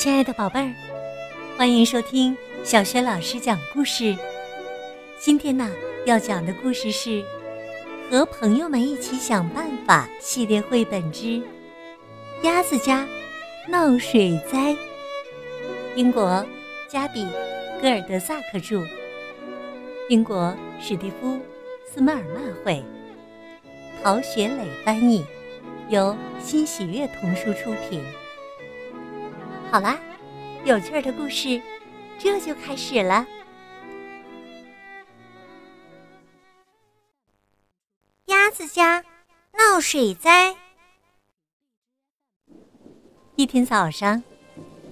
亲爱的宝贝儿，欢迎收听小雪老师讲故事。今天呢，要讲的故事是《和朋友们一起想办法》系列绘本之《鸭子家闹水灾》。英国加比·戈尔德萨克著，英国史蒂夫·斯迈尔曼绘，陶学磊翻译，由新喜悦童书出品。好啦，有趣的故事，这就开始了。鸭子家闹水灾。一天早上，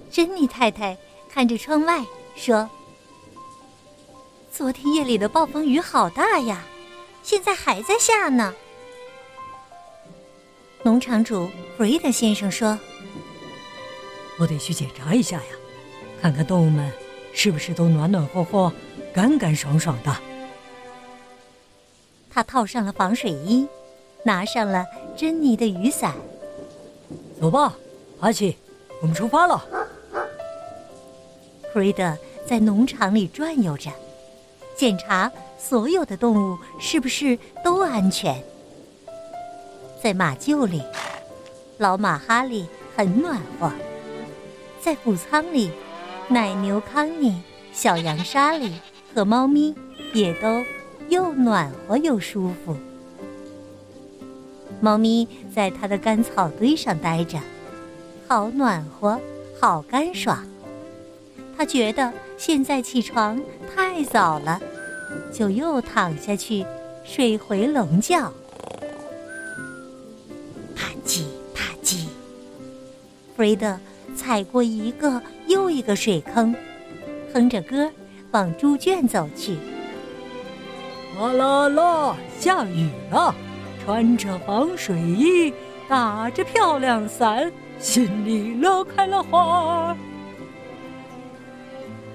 珍妮太太看着窗外说：“昨天夜里的暴风雨好大呀，现在还在下呢。”农场主弗瑞德先生说。我得去检查一下呀，看看动物们是不是都暖暖和和、干干爽爽的。他套上了防水衣，拿上了珍妮的雨伞。走吧，阿奇，我们出发了。弗瑞德在农场里转悠着，检查所有的动物是不是都安全。在马厩里，老马哈利很暖和。在谷仓里，奶牛康妮、小羊莎莉和猫咪也都又暖和又舒服。猫咪在它的干草堆上待着，好暖和，好干爽。它觉得现在起床太早了，就又躺下去睡回笼觉。啪叽啪叽，弗瑞德。踩过一个又一个水坑，哼着歌往猪圈走去。哗啦啦，下雨了！穿着防水衣，打着漂亮伞，心里乐开了花。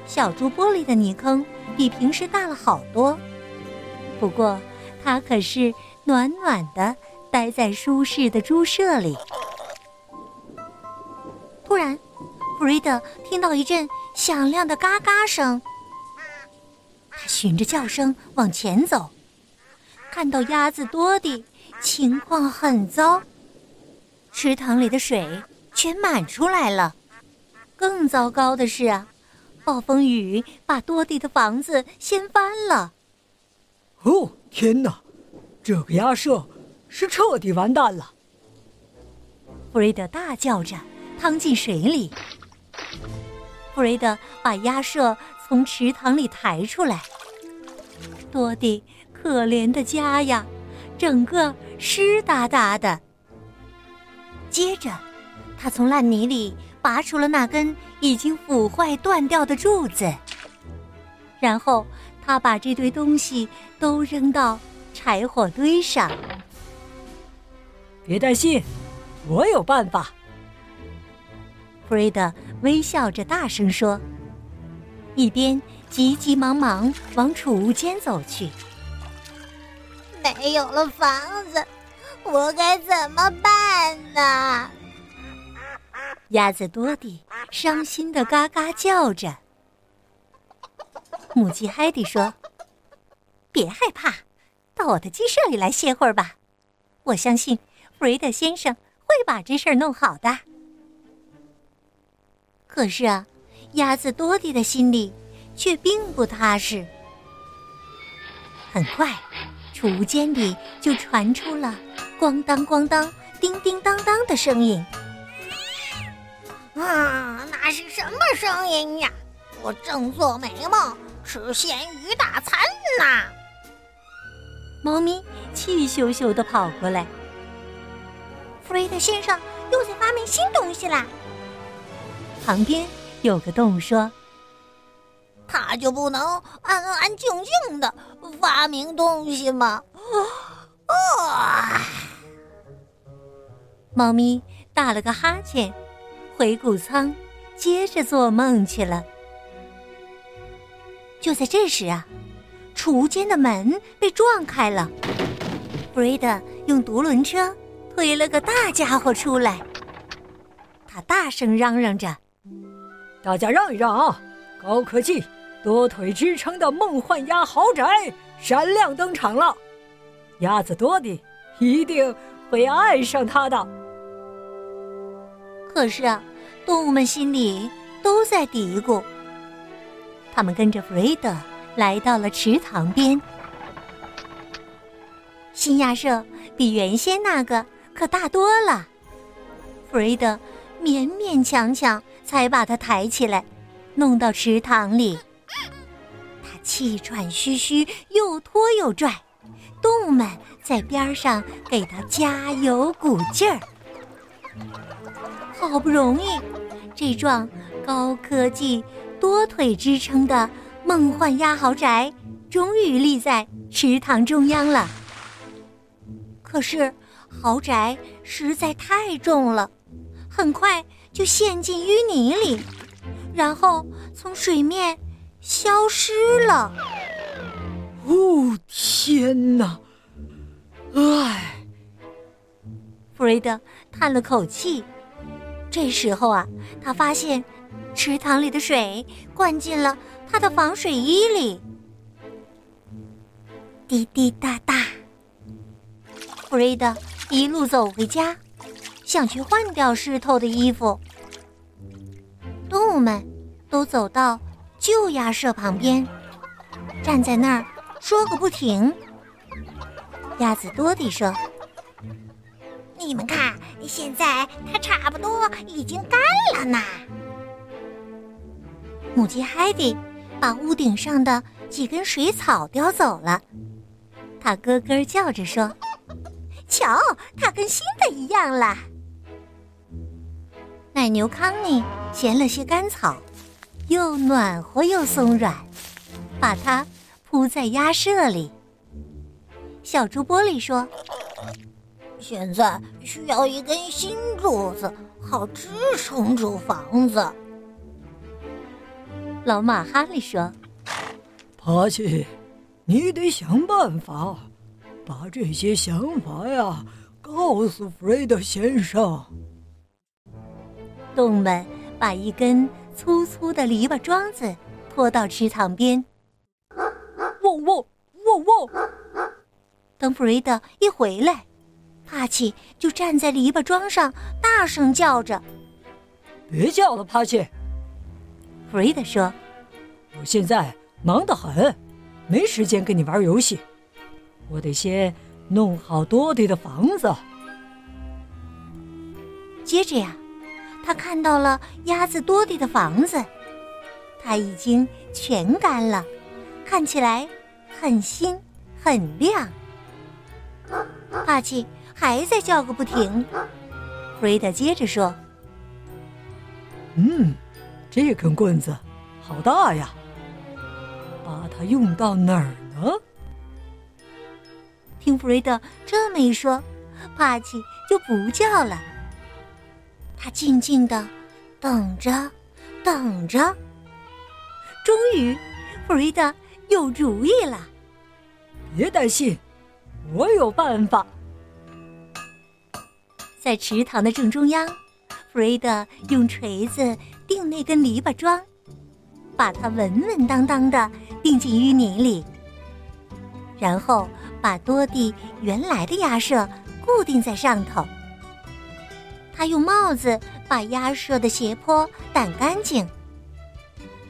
小猪玻璃的泥坑比平时大了好多，不过它可是暖暖的，待在舒适的猪舍里。弗瑞德听到一阵响亮的嘎嘎声。他循着叫声往前走，看到鸭子多的情况很糟，池塘里的水全满出来了。更糟糕的是啊，暴风雨把多地的房子掀翻了。哦，天哪！这个鸭舍是彻底完蛋了！弗瑞德大叫着。趟进水里，弗瑞德把鸭舍从池塘里抬出来。多蒂可怜的家呀，整个湿哒哒的。接着，他从烂泥里拔出了那根已经腐坏断掉的柱子，然后他把这堆东西都扔到柴火堆上。别担心，我有办法。弗瑞德微笑着大声说，一边急急忙忙往储物间走去。没有了房子，我该怎么办呢？鸭子多迪伤心的嘎嘎叫着。母鸡海蒂说：“别害怕，到我的鸡舍里来歇会儿吧，我相信弗瑞德先生会把这事儿弄好的。”可是啊，鸭子多迪的心里却并不踏实。很快，储物间里就传出了咣当咣当、叮叮当当的声音。啊，那是什么声音呀？我正做美梦，吃咸鱼大餐呢。猫咪气咻咻的跑过来。弗瑞德先生又在发明新东西啦！旁边有个动物说：“他就不能安安静静的发明东西吗？”啊！猫咪打了个哈欠，回谷仓接着做梦去了。就在这时啊，储物间的门被撞开了，弗瑞德用独轮车推了个大家伙出来，他大声嚷嚷着。大家让一让啊！高科技、多腿支撑的梦幻鸭豪宅闪亮登场了，鸭子多的一定会爱上它的。可是啊，动物们心里都在嘀咕。他们跟着弗瑞德来到了池塘边。新鸭舍比原先那个可大多了。弗瑞德勉勉强强才把它抬起来，弄到池塘里。他气喘吁吁，又拖又拽，动物们在边上给他加油鼓劲儿。好不容易，这幢高科技、多腿支撑的梦幻鸭豪宅终于立在池塘中央了。可是，豪宅实在太重了，很快就陷进淤泥里，然后从水面消失了。哦，天哪！唉，弗瑞德叹了口气。这时候啊，他发现池塘里的水灌进了他的防水衣里，滴滴答答。弗瑞德一路走回家，想去换掉湿透的衣服。动物们都走到旧鸭舍旁边，站在那儿说个不停。鸭子多地说。你们看，现在它差不多已经干了呢。母鸡海蒂把屋顶上的几根水草叼走了，它咯咯叫着说：“瞧，它跟新的一样了。”奶牛康妮衔了些干草，又暖和又松软，把它铺在鸭舍里。小猪玻璃说。现在需要一根新柱子，好支撑住房子。老马哈利说：“帕奇，你得想办法把这些想法呀告诉弗瑞德先生。”动物们把一根粗粗的篱笆桩子拖到池塘边。汪汪汪汪！等弗瑞德一回来。帕奇就站在篱笆桩上，大声叫着：“别叫了，帕奇。”弗瑞德说：“我现在忙得很，没时间跟你玩游戏。我得先弄好多迪的房子。”接着呀，他看到了鸭子多蒂的房子，它已经全干了，看起来很新很亮。帕奇。还在叫个不停，弗瑞德接着说：“嗯，这根棍子好大呀，把它用到哪儿呢？”听弗瑞德这么一说，帕奇就不叫了。他静静的等着，等着。终于，弗瑞德有主意了。别担心，我有办法。在池塘的正中央，弗瑞德用锤子钉那根篱笆桩，把它稳稳当当的钉进淤泥里，然后把多蒂原来的鸭舍固定在上头。他用帽子把鸭舍的斜坡掸干净，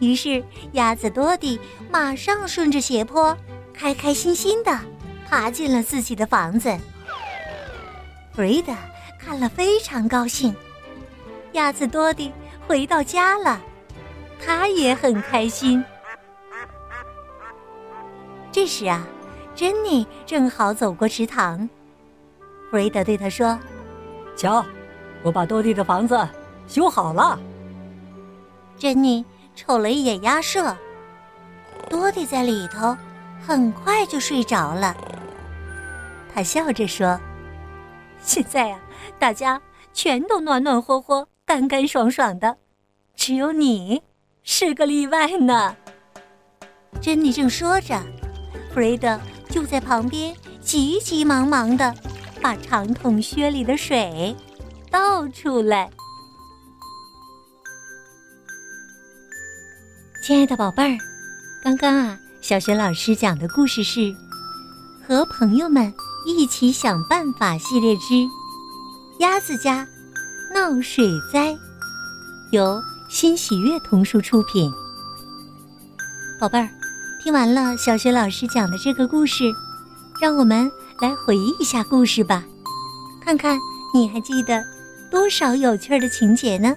于是鸭子多蒂马上顺着斜坡，开开心心的爬进了自己的房子。弗瑞德。看了非常高兴，鸭子多迪回到家了，他也很开心。这时啊，珍妮正好走过池塘，弗瑞德对他说：“瞧，我把多蒂的房子修好了。”珍妮瞅了一眼鸭舍，多蒂在里头，很快就睡着了。他笑着说：“现在呀。”大家全都暖暖和和、干干爽爽的，只有你是个例外呢。珍妮正说着，弗瑞德就在旁边急急忙忙的把长筒靴里的水倒出来。亲爱的宝贝儿，刚刚啊，小学老师讲的故事是《和朋友们一起想办法》系列之《鸭子家闹水灾》，由新喜悦童书出品。宝贝儿，听完了小学老师讲的这个故事，让我们来回忆一下故事吧，看看你还记得多少有趣的情节呢？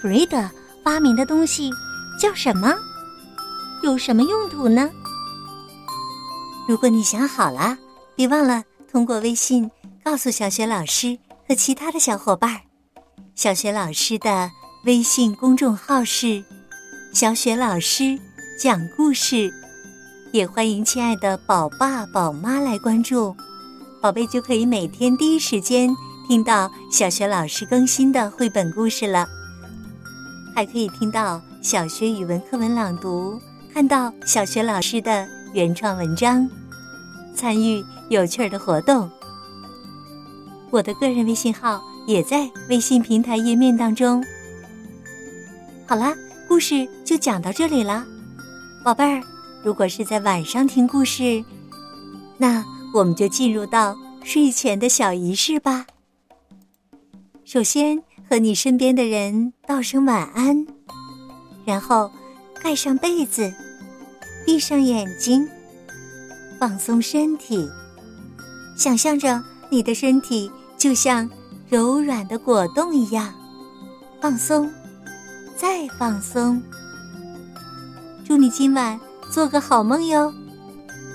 弗瑞德。发明的东西叫什么？有什么用途呢？如果你想好了，别忘了通过微信告诉小雪老师和其他的小伙伴。小雪老师的微信公众号是“小雪老师讲故事”，也欢迎亲爱的宝爸宝妈来关注，宝贝就可以每天第一时间听到小学老师更新的绘本故事了。还可以听到小学语文课文朗读，看到小学老师的原创文章，参与有趣的活动。我的个人微信号也在微信平台页面当中。好啦，故事就讲到这里了，宝贝儿。如果是在晚上听故事，那我们就进入到睡前的小仪式吧。首先。和你身边的人道声晚安，然后盖上被子，闭上眼睛，放松身体，想象着你的身体就像柔软的果冻一样放松，再放松。祝你今晚做个好梦哟，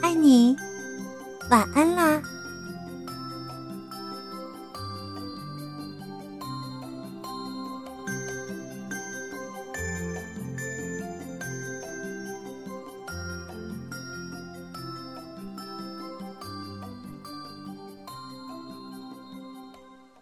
爱你，晚安啦。